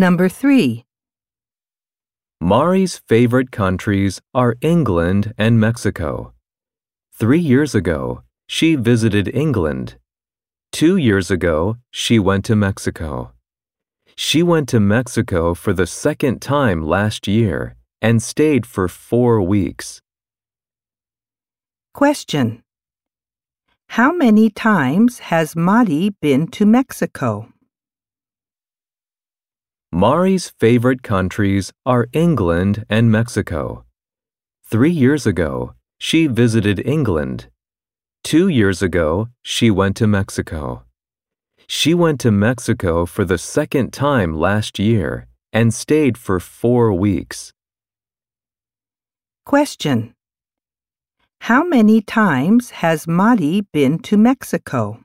Number 3. Mari's favorite countries are England and Mexico. Three years ago, she visited England. Two years ago, she went to Mexico. She went to Mexico for the second time last year and stayed for four weeks. Question. How many times has Mari been to Mexico? Mari's favorite countries are England and Mexico. Three years ago, she visited England. Two years ago, she went to Mexico. She went to Mexico for the second time last year and stayed for four weeks. Question. How many times has Mari been to Mexico?